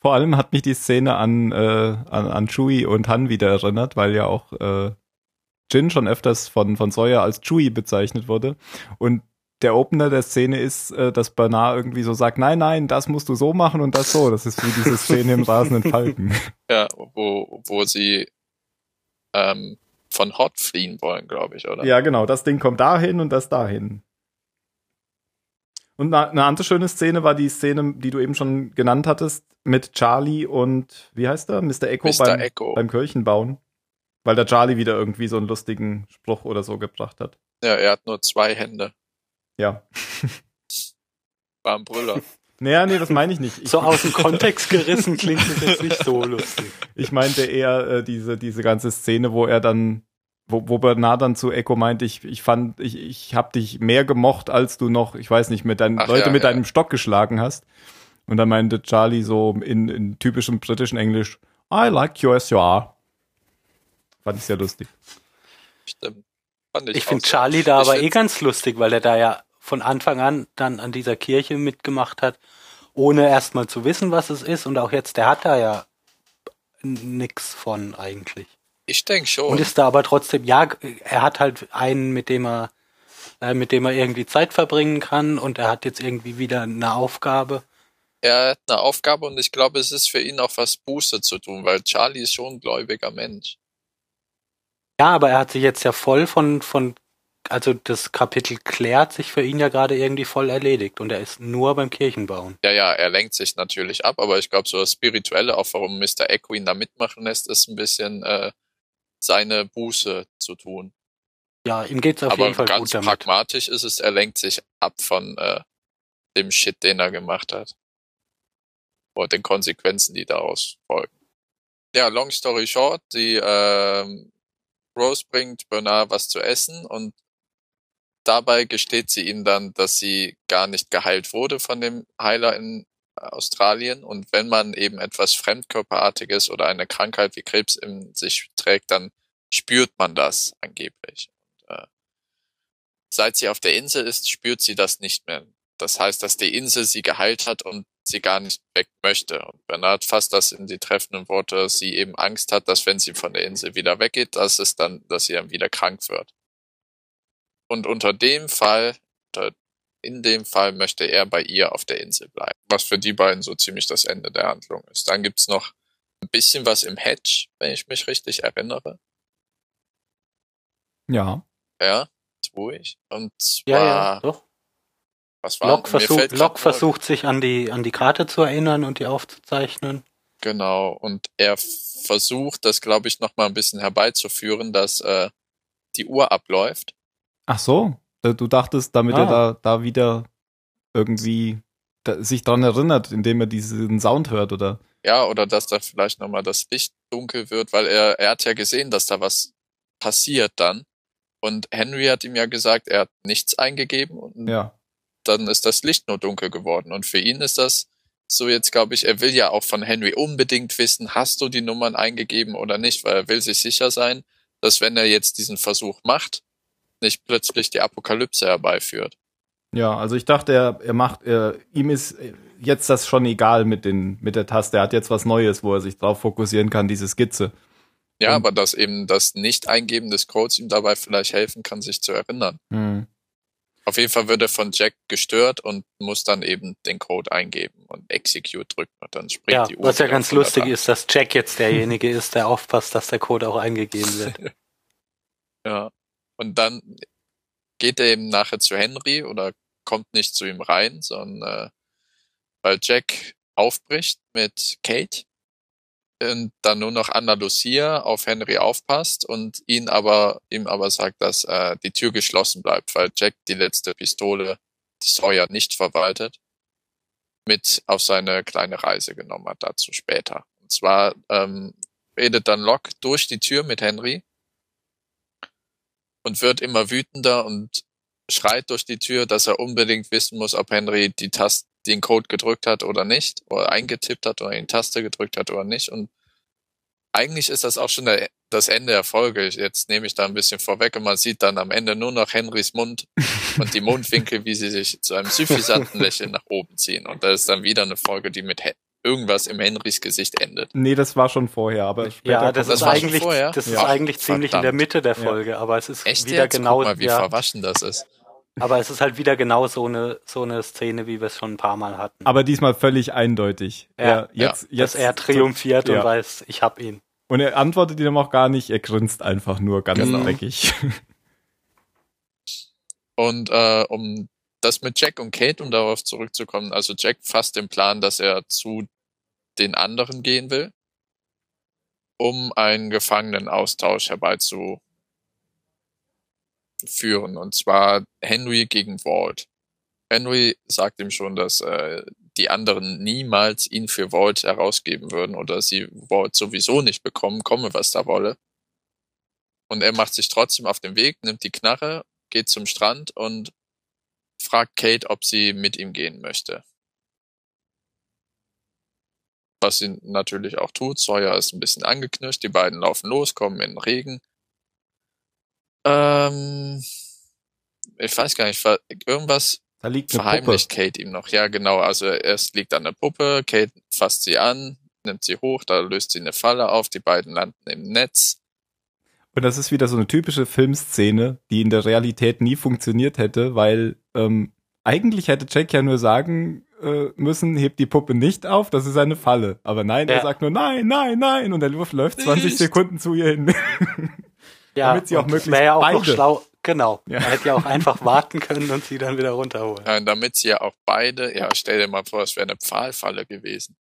Vor allem hat mich die Szene an, äh, an, an Chewie und Han wieder erinnert, weil ja auch äh, Jin schon öfters von, von Sawyer als Chewie bezeichnet wurde. Und der Opener der Szene ist, äh, dass Bernard irgendwie so sagt, nein, nein, das musst du so machen und das so. Das ist wie diese Szene im rasenden Falken. Ja, wo, wo sie ähm, von Hot fliehen wollen, glaube ich, oder? Ja, genau. Das Ding kommt dahin und das dahin. Und eine andere schöne Szene war die Szene, die du eben schon genannt hattest, mit Charlie und, wie heißt er? Mr. Echo, Mr. Beim, Echo. beim Kirchenbauen. Weil der Charlie wieder irgendwie so einen lustigen Spruch oder so gebracht hat. Ja, er hat nur zwei Hände. Ja. War ein Brüller. Naja, nee, das meine ich nicht. Ich, So aus dem Kontext gerissen klingt das jetzt nicht so lustig. ich meinte eher äh, diese, diese ganze Szene, wo er dann, wo, wo Bernard dann zu Echo meint, ich, ich fand, ich, ich hab dich mehr gemocht, als du noch, ich weiß nicht, mit deinen Ach Leute ja, mit ja. deinem Stock geschlagen hast. Und dann meinte Charlie so in, in typischem britischen Englisch, I like you as you are. Fand ich sehr lustig. Stimmt. Fand Ich auch finde. Charlie da Ich aber eh ganz lustig, weil er da ja von Anfang an dann an dieser Kirche mitgemacht hat, ohne erstmal zu wissen, was es ist. Und auch jetzt, der hat da ja nix von eigentlich. Ich denke schon. Und ist da aber trotzdem, ja, er hat halt einen, mit dem er, äh, mit dem er irgendwie Zeit verbringen kann und er hat jetzt irgendwie wieder eine Aufgabe. er hat eine Aufgabe und ich glaube, es ist für ihn auch was Buße zu tun, weil Charlie ist schon ein gläubiger Mensch. Ja, aber er hat sich jetzt ja voll von, von, also das Kapitel klärt sich für ihn ja gerade irgendwie voll erledigt und er ist nur beim Kirchenbauen. Ja, ja, er lenkt sich natürlich ab, aber ich glaube, so das Spirituelle, auch warum Mr. Echo ihn da mitmachen lässt, ist ein bisschen äh, seine Buße zu tun. Ja, ihm geht's auf aber jeden Fall ganz gut damit. pragmatisch ist es, er lenkt sich ab von äh, dem Shit, den er gemacht hat. Oder den Konsequenzen, die daraus folgen. Ja, long story short, die ähm, Rose bringt Bernard was zu essen und dabei gesteht sie ihm dann, dass sie gar nicht geheilt wurde von dem Heiler in Australien und wenn man eben etwas Fremdkörperartiges oder eine Krankheit wie Krebs in sich trägt, dann spürt man das angeblich. Und, äh, seit sie auf der Insel ist, spürt sie das nicht mehr. Das heißt, dass die Insel sie geheilt hat und sie gar nicht weg möchte. Und Bernard fasst das in die treffenden Worte, dass sie eben Angst hat, dass wenn sie von der Insel wieder weggeht, dass es dann, dass sie dann wieder krank wird. Und unter dem Fall, in dem Fall möchte er bei ihr auf der Insel bleiben. Was für die beiden so ziemlich das Ende der Handlung ist. Dann gibt's noch ein bisschen was im Hedge, wenn ich mich richtig erinnere. Ja. Ja, tue ich. Und zwar, Ja, ja, doch. Was war Locke grad Locke versucht sich an die, an die Karte zu erinnern und die aufzuzeichnen. Genau, und er versucht, das glaube ich noch mal ein bisschen herbeizuführen, dass äh, die Uhr abläuft. Ach so. Äh, Du dachtest, damit Ah. er da, da wieder irgendwie da, sich dran erinnert, indem er diesen Sound hört, oder? Ja, oder dass da vielleicht noch mal das Licht dunkel wird, weil er, er hat ja gesehen, dass da was passiert dann. Und Henry hat ihm ja gesagt, er hat nichts eingegeben und Ja. Dann ist das Licht nur dunkel geworden. Und für ihn ist das so jetzt, glaube ich, er will ja auch von Henry unbedingt wissen, hast du die Nummern eingegeben oder nicht, weil er will sich sicher sein, dass wenn er jetzt diesen Versuch macht, nicht plötzlich die Apokalypse herbeiführt. Ja, also ich dachte, er, er macht, er, ihm ist jetzt das schon egal mit den, mit der Taste. Er hat jetzt was Neues, wo er sich drauf fokussieren kann, diese Skizze. Ja, Und- aber dass eben das Nicht-Eingeben des Codes ihm dabei vielleicht helfen kann, sich zu erinnern. Hm. Auf jeden Fall wird er von Jack gestört und muss dann eben den Code eingeben und Execute drücken und dann springt Ja, die Uhr. was ja ganz auf 100 lustig ist, dass Jack jetzt derjenige ist, der aufpasst, dass der Code auch eingegeben wird. Ja. Und dann geht er eben nachher zu Henry oder kommt nicht zu ihm rein, sondern äh, weil Jack aufbricht mit Kate und dann nur noch Anna Lucia auf Henry aufpasst und ihn aber ihm aber sagt, dass äh, die Tür geschlossen bleibt, weil Jack die letzte Pistole, die Sawyer nicht verwaltet, mit auf seine kleine Reise genommen hat, dazu später. Und zwar ähm, redet dann Locke durch die Tür mit Henry und wird immer wütender und schreit durch die Tür, dass er unbedingt wissen muss, ob Henry die Taste, den Code gedrückt hat oder nicht, oder eingetippt hat oder die Taste gedrückt hat oder nicht. Und eigentlich ist das auch schon der, das Ende der Folge. Jetzt nehme ich da ein bisschen vorweg und man sieht dann am Ende nur noch Henrys Mund und die Mundwinkel, wie sie sich zu einem suffisanten Lächeln nach oben ziehen. Und das ist dann wieder eine Folge, die mit, He- irgendwas im Henrys Gesicht endet. Nee, das war schon vorher, aber später Ja, das, das ist war schon eigentlich, vorher? das ist Ja. eigentlich ziemlich in der Verdammt. Mitte der Ja. Folge, aber es ist Echt wieder jetzt? genau, Guck mal, wie ja, verwaschen das ist. Aber es ist halt wieder genau so eine, so eine Szene, wie wir es schon ein paar Mal hatten. Aber diesmal völlig eindeutig. Ja, er, jetzt, Dass jetzt, er triumphiert Ja. und weiß, ich hab ihn. Und er antwortet ihm auch gar nicht, er grinst einfach nur ganz Genau. dreckig. Und äh, um das mit Jack und Kate, um darauf zurückzukommen, also Jack fasst den Plan, dass er zu den anderen gehen will, um einen Gefangenenaustausch herbeizuführen. Und zwar Henry gegen Walt. Henry sagt ihm schon, dass äh, die anderen niemals ihn für Walt herausgeben würden oder sie Walt sowieso nicht bekommen, komme was da wolle. Und er macht sich trotzdem auf den Weg, nimmt die Knarre, geht zum Strand und fragt Kate, ob sie mit ihm gehen möchte. Was sie natürlich auch tut. Sawyer ist ein bisschen angeknirscht. Die beiden laufen los, kommen in den Regen. Ähm, ich weiß gar nicht, irgendwas Da liegt eine Puppe. verheimlicht Kate ihm noch. Ja, genau. Also erst liegt an der Puppe, Kate fasst sie an, nimmt sie hoch, da löst sie eine Falle auf, die beiden landen im Netz. Und das ist wieder so eine typische Filmszene, die in der Realität nie funktioniert hätte, weil ähm, eigentlich hätte Jack ja nur sagen äh, müssen, hebt die Puppe nicht auf, das ist eine Falle. Aber nein, er Ja. sagt nur nein, nein, nein und er läuft 20 Nicht. Sekunden zu ihr hin. Ja, Damit sie auch möglichst wäre ja auch noch beide- schlau. Genau. Ja. Er hätte ja auch einfach warten können und sie dann wieder runterholen. Äh, damit sie ja auch beide, ja, stell dir mal vor, es wäre eine Pfahlfalle gewesen.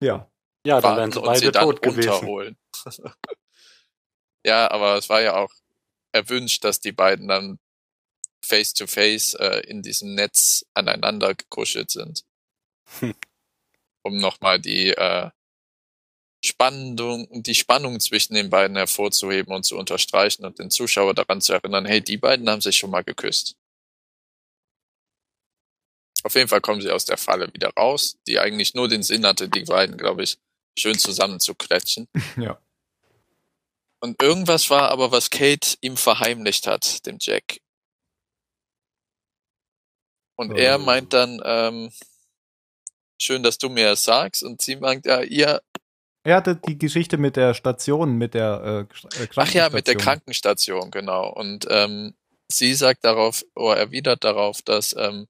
ja. Ja, dann wären sie sie beide dann tot gewesen. runterholen. ja, aber es war ja auch erwünscht, dass die beiden dann face to face äh, in diesem Netz aneinander gekuschelt sind. Hm. Um nochmal die äh, Spannung, die Spannung zwischen den beiden hervorzuheben und zu unterstreichen und den Zuschauer daran zu erinnern, hey, die beiden haben sich schon mal geküsst. Auf jeden Fall kommen sie aus der Falle wieder raus, die eigentlich nur den Sinn hatte, die beiden, glaube ich, schön zusammen zu klatschen. Ja. Und irgendwas war aber, was Kate ihm verheimlicht hat, dem Jack. Und Oh. er meint dann, ähm, schön, dass du mir das sagst. Und sie meint, ja, ihr, Er hatte die Geschichte mit der Station, mit der äh, Sch- äh, ach ja, mit der Krankenstation. Krankenstation, genau. Und ähm, sie sagt darauf, oder erwidert darauf, dass ähm,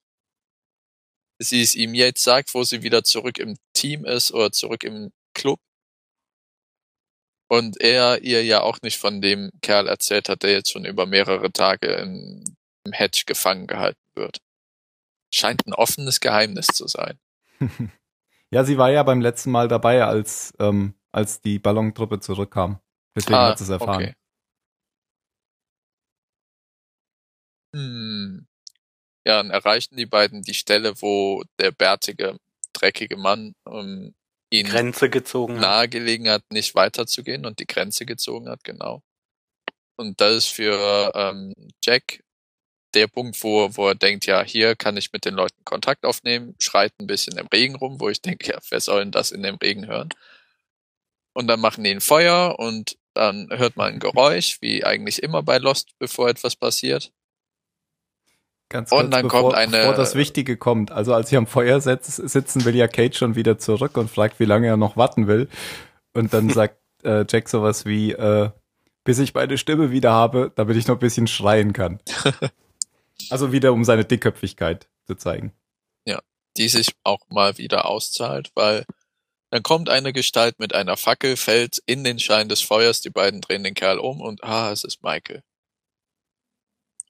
sie es ihm jetzt sagt, wo sie wieder zurück im Team ist oder zurück im Club. Und er ihr ja auch nicht von dem Kerl erzählt hat, der jetzt schon über mehrere Tage im, im Hedge gefangen gehalten wird. Scheint ein offenes Geheimnis zu sein. ja, sie war ja beim letzten Mal dabei, als, ähm, als die Ballontruppe zurückkam. Deswegen Ah, hat sie es erfahren. Hm. Ja, dann erreichen die beiden die Stelle, wo der bärtige, dreckige Mann ähm, ihn Grenze gezogen hat. nahegelegen hat, nicht weiterzugehen und die Grenze gezogen hat, genau. Und das ist für ähm, Jack der Punkt, wo, wo er denkt, ja, hier kann ich mit den Leuten Kontakt aufnehmen, schreit ein bisschen im Regen rum, wo ich denke, ja, wer soll denn das in dem Regen hören? Und dann machen die ein Feuer und dann hört man ein Geräusch, wie eigentlich immer bei Lost, bevor etwas passiert. Ganz Und kurz, dann bevor, kommt eine- bevor das Wichtige kommt. Also als sie am Feuer sitzen, will ja Kate schon wieder zurück und fragt, wie lange er noch warten will. Und dann sagt äh, Jack sowas wie, äh, bis ich meine Stimme wieder habe, damit ich noch ein bisschen schreien kann. also wieder, um seine Dickköpfigkeit zu zeigen. die sich auch mal wieder auszahlt, weil dann kommt eine Gestalt mit einer Fackel, fällt in den Schein des Feuers, die beiden drehen den Kerl um und ah, es ist Michael.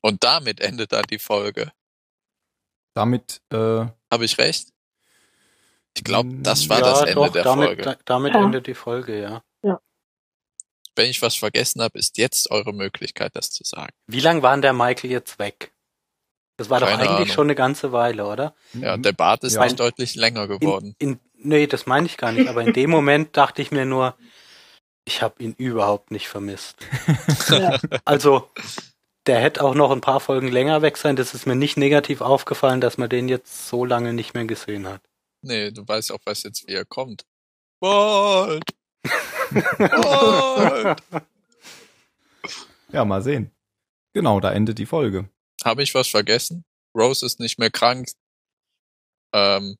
Und damit endet dann die Folge. Damit, äh, Habe ich recht? Ich glaube, das war ja, das Ende doch, der damit, Folge. da, damit Ja. endet die Folge, ja. Wenn ich was vergessen habe, ist jetzt eure Möglichkeit, das zu sagen. Wie lang war denn der Michael jetzt weg? Das war doch Keine eigentlich Ahnung. schon eine ganze Weile, oder? Ja, der Bart ist Ja. nicht deutlich länger geworden. In, in, nee, das meine ich gar nicht, aber in dem Moment dachte ich mir nur, ich habe ihn überhaupt nicht vermisst. Ja. Also, der hätte auch noch ein paar Folgen länger weg sein. Das ist mir nicht negativ aufgefallen, dass man den jetzt so lange nicht mehr gesehen hat. Nee, du weißt auch, was jetzt wieder kommt. Walt! Walt! ja, mal sehen. Genau, da endet die Folge. Habe ich was vergessen? Rose ist nicht mehr krank. Ähm,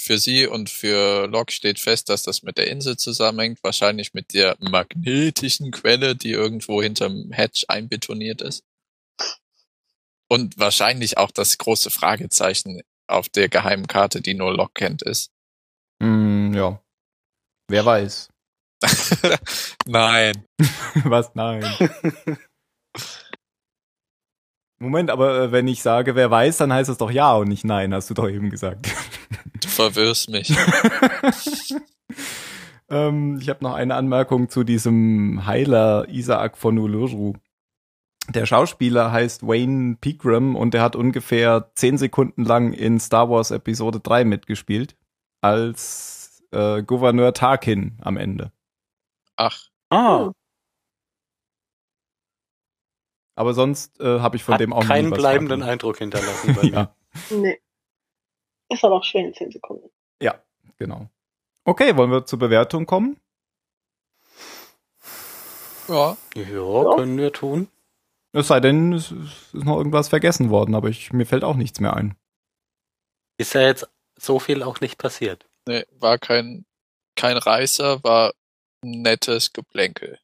für sie und für Locke steht fest, dass das mit der Insel zusammenhängt, wahrscheinlich mit der magnetischen Quelle, die irgendwo hinterm Hatch einbetoniert ist. Und wahrscheinlich auch das große Fragezeichen auf der geheimen Karte, die nur Locke kennt, ist. Hm, ja. Wer weiß. Nein. Was? Nein. Moment, aber äh, wenn ich sage, wer weiß, dann heißt es doch ja und nicht nein, hast du doch eben gesagt. Du verwirrst mich. ähm, ich habe noch eine Anmerkung zu diesem Heiler Isaac von Uluru. Der Schauspieler heißt Wayne Pegram und der hat ungefähr zehn Sekunden lang in Star Wars Episode 3 mitgespielt, als äh, Gouverneur Tarkin am Ende. Ach, Ah, Aber sonst äh, habe ich von hat dem auch nie keinen was bleibenden wahrgenommen. Eindruck hinterlassen bei mir. Ja, Nee. Ist aber auch schwer in 10 Sekunden. ja, genau. Okay, wollen wir zur Bewertung kommen? ja. Ja, können wir tun. Es sei denn, es ist noch irgendwas vergessen worden, aber ich, mir fällt auch nichts mehr ein. Ist ja jetzt so viel auch nicht passiert. Nee, war kein, kein Reißer, war ein nettes Geplänkel.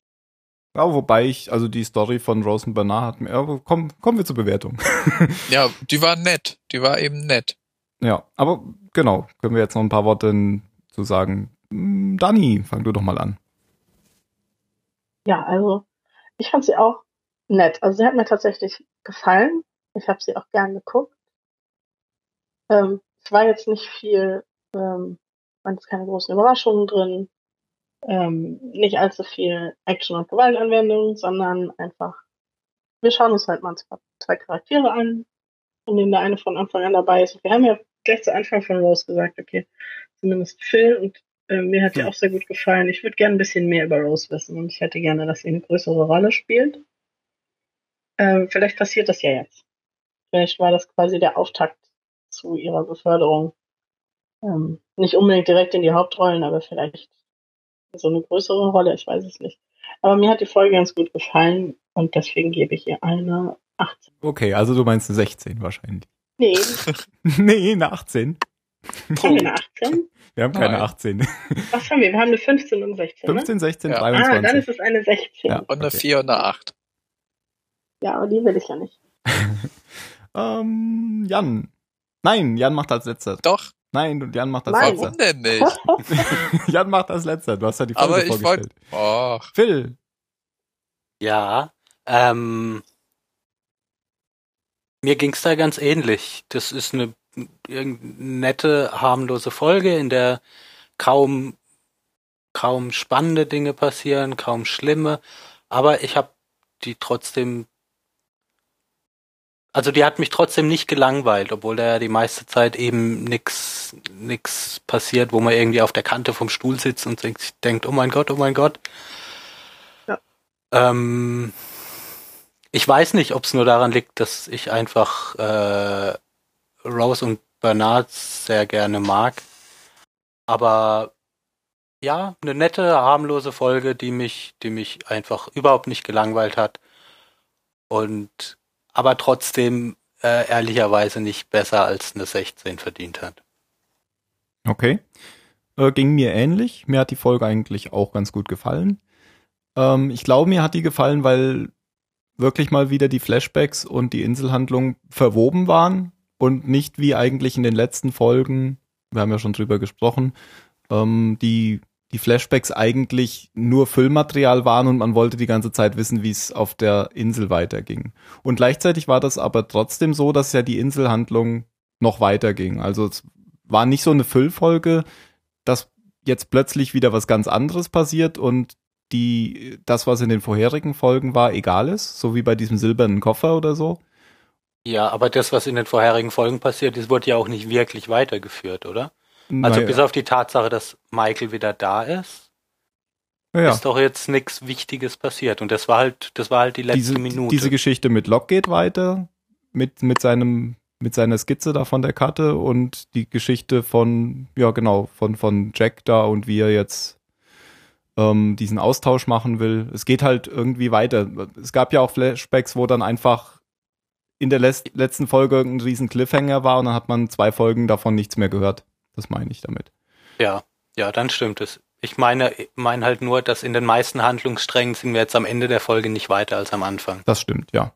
Ja, wobei ich, also die Story von Rosen Bernard hat mir, aber komm, kommen wir zur Bewertung. Ja, die war nett. Die war eben nett. ja, aber genau, können wir jetzt noch ein paar Worte zu sagen. Hm, Dani, fang du doch mal an. Ja, also ich fand sie auch nett. Also sie hat mir tatsächlich gefallen. Ich habe sie auch gern geguckt. Ähm, es war jetzt nicht viel, ähm, waren jetzt keine großen Überraschungen drin, ähm, nicht allzu viel Action- und Gewaltanwendung, sondern einfach, wir schauen uns halt mal zwei, Charaktere an, von denen der eine von Anfang an dabei ist. Wir haben ja gleich zu Anfang von Rose gesagt, okay, zumindest Phil und äh, mir hat die Hm. auch sehr gut gefallen. Ich würde gerne ein bisschen mehr über Rose wissen und ich hätte gerne, dass sie eine größere Rolle spielt. Ähm, vielleicht passiert das ja jetzt. Vielleicht war das quasi der Auftakt zu ihrer Beförderung. Ähm, nicht unbedingt direkt in die Hauptrollen, aber vielleicht so eine größere Rolle, ich weiß es nicht. Aber mir hat die Folge ganz gut gefallen und deswegen gebe ich ihr eine 18. Okay, also du meinst eine 16 wahrscheinlich. Nee, nee, eine 18. haben wir eine 18? Wir haben keine Nein. 18. Was haben wir? Wir haben eine 15 und 16, 15, 16, Ja. ne? Ah, dann 23. ist es eine 16. Ja. Ja, Und eine Okay. 4 und eine 8. aber die will ich ja nicht. Ähm, Jan. Nein, Jan macht als letzter. Doch, Nein, und Jan macht als Nein. warum letzter. denn nicht? Jan macht als letzter. Du hast ja die Folge Aber ich vorgestellt. wollte. Och, Phil. Ja, ähm, mir ging's da ganz ähnlich. Das ist eine nette, harmlose Folge, in der kaum kaum spannende Dinge passieren, kaum schlimme, aber ich habe die trotzdem also die hat mich trotzdem nicht gelangweilt, obwohl da ja die meiste Zeit eben nix nix passiert, wo man irgendwie auf der Kante vom Stuhl sitzt und sich denkt, oh mein Gott, oh mein Gott. Ja. Ähm, ich weiß nicht, ob es nur daran liegt, dass ich einfach äh, Rose und Bernard sehr gerne mag. Aber ja, eine nette, harmlose Folge, die mich, die mich einfach überhaupt nicht gelangweilt hat. Und aber trotzdem äh, ehrlicherweise nicht besser als eine 16 verdient hat. Okay. Äh, ging mir ähnlich. Mir hat die Folge eigentlich auch ganz gut gefallen. Ähm, ich glaube, mir hat die gefallen, weil wirklich mal wieder die Flashbacks und die Inselhandlung verwoben waren und nicht wie eigentlich in den letzten Folgen, wir haben ja schon drüber gesprochen, ähm, die, die Flashbacks eigentlich nur Füllmaterial waren und man wollte die ganze Zeit wissen, wie es auf der Insel weiterging. Und gleichzeitig war das aber trotzdem so, dass ja die Inselhandlung noch weiterging. Also es war nicht so eine Füllfolge, dass jetzt plötzlich wieder was ganz anderes passiert und die, das, was in den vorherigen Folgen war, egal ist, so wie bei diesem silbernen Koffer oder so. Ja, aber das, was in den vorherigen Folgen passiert ist, wurde ja auch nicht wirklich weitergeführt, oder? Also Naja, bis auf die Tatsache, dass Michael wieder da ist, ja, ist doch jetzt nichts Wichtiges passiert. Und das war halt, das war halt die letzte diese, Minute. diese Geschichte mit Locke geht weiter, mit, mit seinem, mit seiner Skizze da von der Karte und die Geschichte von, ja genau, von, von Jack da und wie er jetzt ähm, diesen Austausch machen will. Es geht halt irgendwie weiter. Es gab ja auch Flashbacks, wo dann einfach in der letzten Folge ein riesen Cliffhanger war und dann hat man zwei Folgen davon nichts mehr gehört. Das meine ich damit. Ja, ja, dann stimmt es. Ich meine, meine halt nur, dass in den meisten Handlungssträngen sind wir jetzt am Ende der Folge nicht weiter als am Anfang. Das stimmt, ja.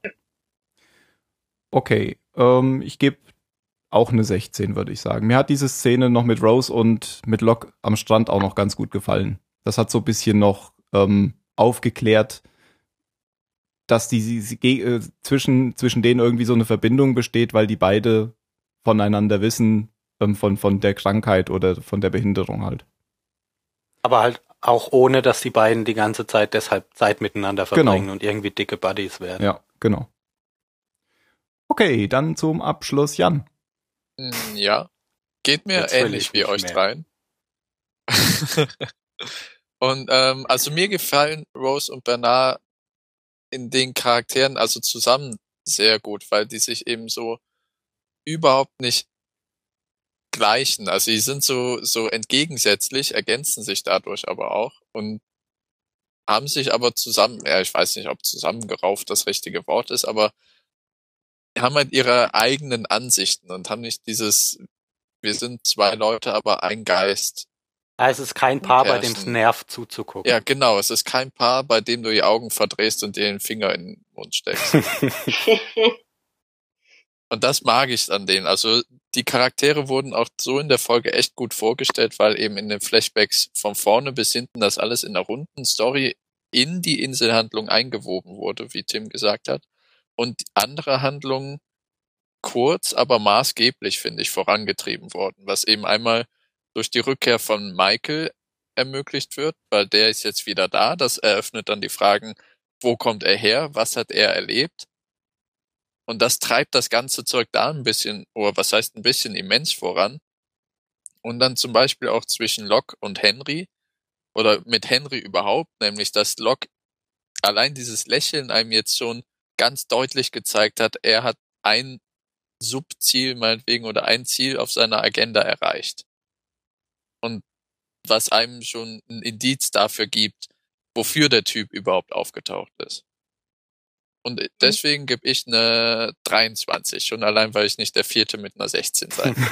Okay, ähm, ich gebe auch eine 16, würde ich sagen. Mir hat diese Szene noch mit Rose und mit Locke am Strand auch noch ganz gut gefallen. Das hat so ein bisschen noch ähm, aufgeklärt, dass die, die, die äh, zwischen, zwischen denen irgendwie so eine Verbindung besteht, weil die beide voneinander wissen, ähm, von, von der Krankheit oder von der Behinderung halt. Aber halt auch ohne, dass die beiden die ganze Zeit deshalb Zeit miteinander Genau. verbringen und irgendwie dicke Buddies werden. Ja, genau. Okay, dann zum Abschluss Jan. Hm, Ja. Geht mir Jetzt ähnlich ich wie euch mehr. dreien. und ähm, also mir gefallen Rose und Bernard in den Charakteren also zusammen sehr gut, weil die sich eben so überhaupt nicht gleichen. Also die sind so so entgegensätzlich, ergänzen sich dadurch aber auch und haben sich aber zusammen, ja, ich weiß nicht, ob zusammengerauft das richtige Wort ist, aber haben halt ihre eigenen Ansichten und haben nicht dieses, wir sind zwei Leute, aber ein Geist. Ah, Es ist kein Paar, bei dem es nervt zuzugucken. Ja, genau, es ist kein Paar, bei dem du die Augen verdrehst und dir den Finger in den Mund steckst. Und das mag ich an denen. Also die Charaktere wurden auch so in der Folge echt gut vorgestellt, weil eben in den Flashbacks von vorne bis hinten das alles in einer runden Story in die Inselhandlung eingewoben wurde, wie Tim gesagt hat. Und andere Handlungen kurz, aber maßgeblich, finde ich, vorangetrieben worden, was eben einmal durch die Rückkehr von Michael ermöglicht wird, weil der ist jetzt wieder da. Das eröffnet dann die Fragen, wo kommt er her, was hat er erlebt? Und das treibt das ganze Zeug da ein bisschen, oder was heißt ein bisschen immens voran. Und dann zum Beispiel auch zwischen Locke und Henry, oder mit Henry überhaupt, nämlich dass Locke allein dieses Lächeln einem jetzt schon ganz deutlich gezeigt hat, er hat ein Subziel meinetwegen oder ein Ziel auf seiner Agenda erreicht. Und was einem schon ein Indiz dafür gibt, wofür der Typ überhaupt aufgetaucht ist. Und deswegen gebe ich eine 23, schon allein, weil ich nicht der vierte mit einer 16 sein.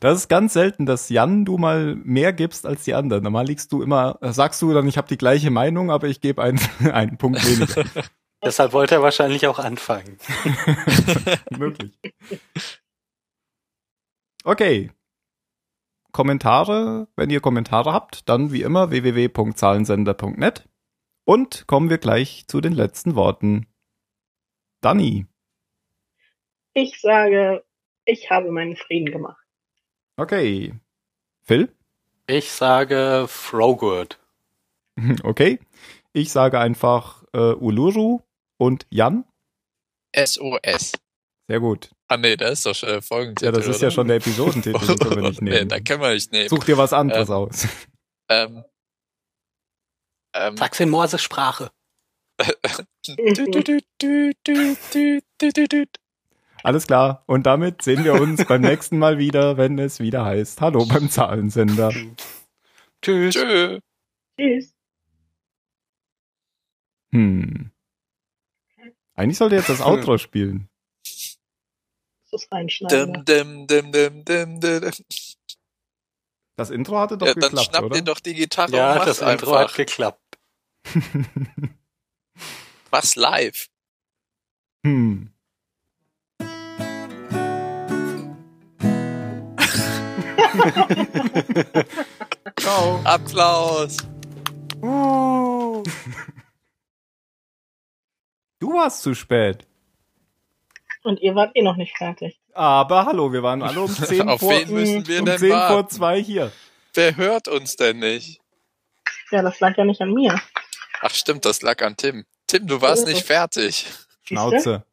Das ist ganz selten, dass Jan du mal mehr gibst als die anderen. Normal liegst du immer, äh, sagst du dann, ich habe die gleiche Meinung, aber ich gebe einen, einen Punkt weniger. Deshalb wollte er wahrscheinlich auch anfangen. Möglich. Okay. Kommentare, wenn ihr Kommentare habt, dann wie immer www.zahlensender.net. Und kommen wir gleich zu den letzten Worten. Danny. Ich sage, ich habe meinen Frieden gemacht. Okay. Phil? Ich sage Frogurt. Okay. Ich sage einfach äh, Uluru und Jan. SOS. Sehr gut. Ah nee, das ist doch schon der Folgentitel. Ja, das ist oder? ja schon der Episodentitel, den können wir nicht nee, nehmen. da können wir nicht nehmen. Such dir was anderes Ähm, aus. Ähm, ähm, Sag's in Morsesprache. Alles klar. Und damit sehen wir uns beim nächsten Mal wieder, wenn es wieder heißt Hallo beim Zahlensender. Tschüss. Tschüss. Hm. Eigentlich sollte jetzt das Outro spielen. Das reinschneiden. Dim, dim, dim, dim, dim, dim. Das Intro hatte doch Ja, dann geklappt, schnapp oder? dir doch die Gitarre Ja, und mach's das Intro hat einfach. geklappt. Mach's live. hm. Ciao. Applaus. Du warst zu spät. Und ihr wart eh noch nicht fertig. Aber hallo, wir waren alle um 10 Auf vor, wen müssen wir um denn 10 vor warten? 2 hier. Wer hört uns denn nicht? Ja, das lag ja nicht an mir. Ach stimmt, das lag an Tim. Tim, du warst Oh. nicht fertig. Schnauze.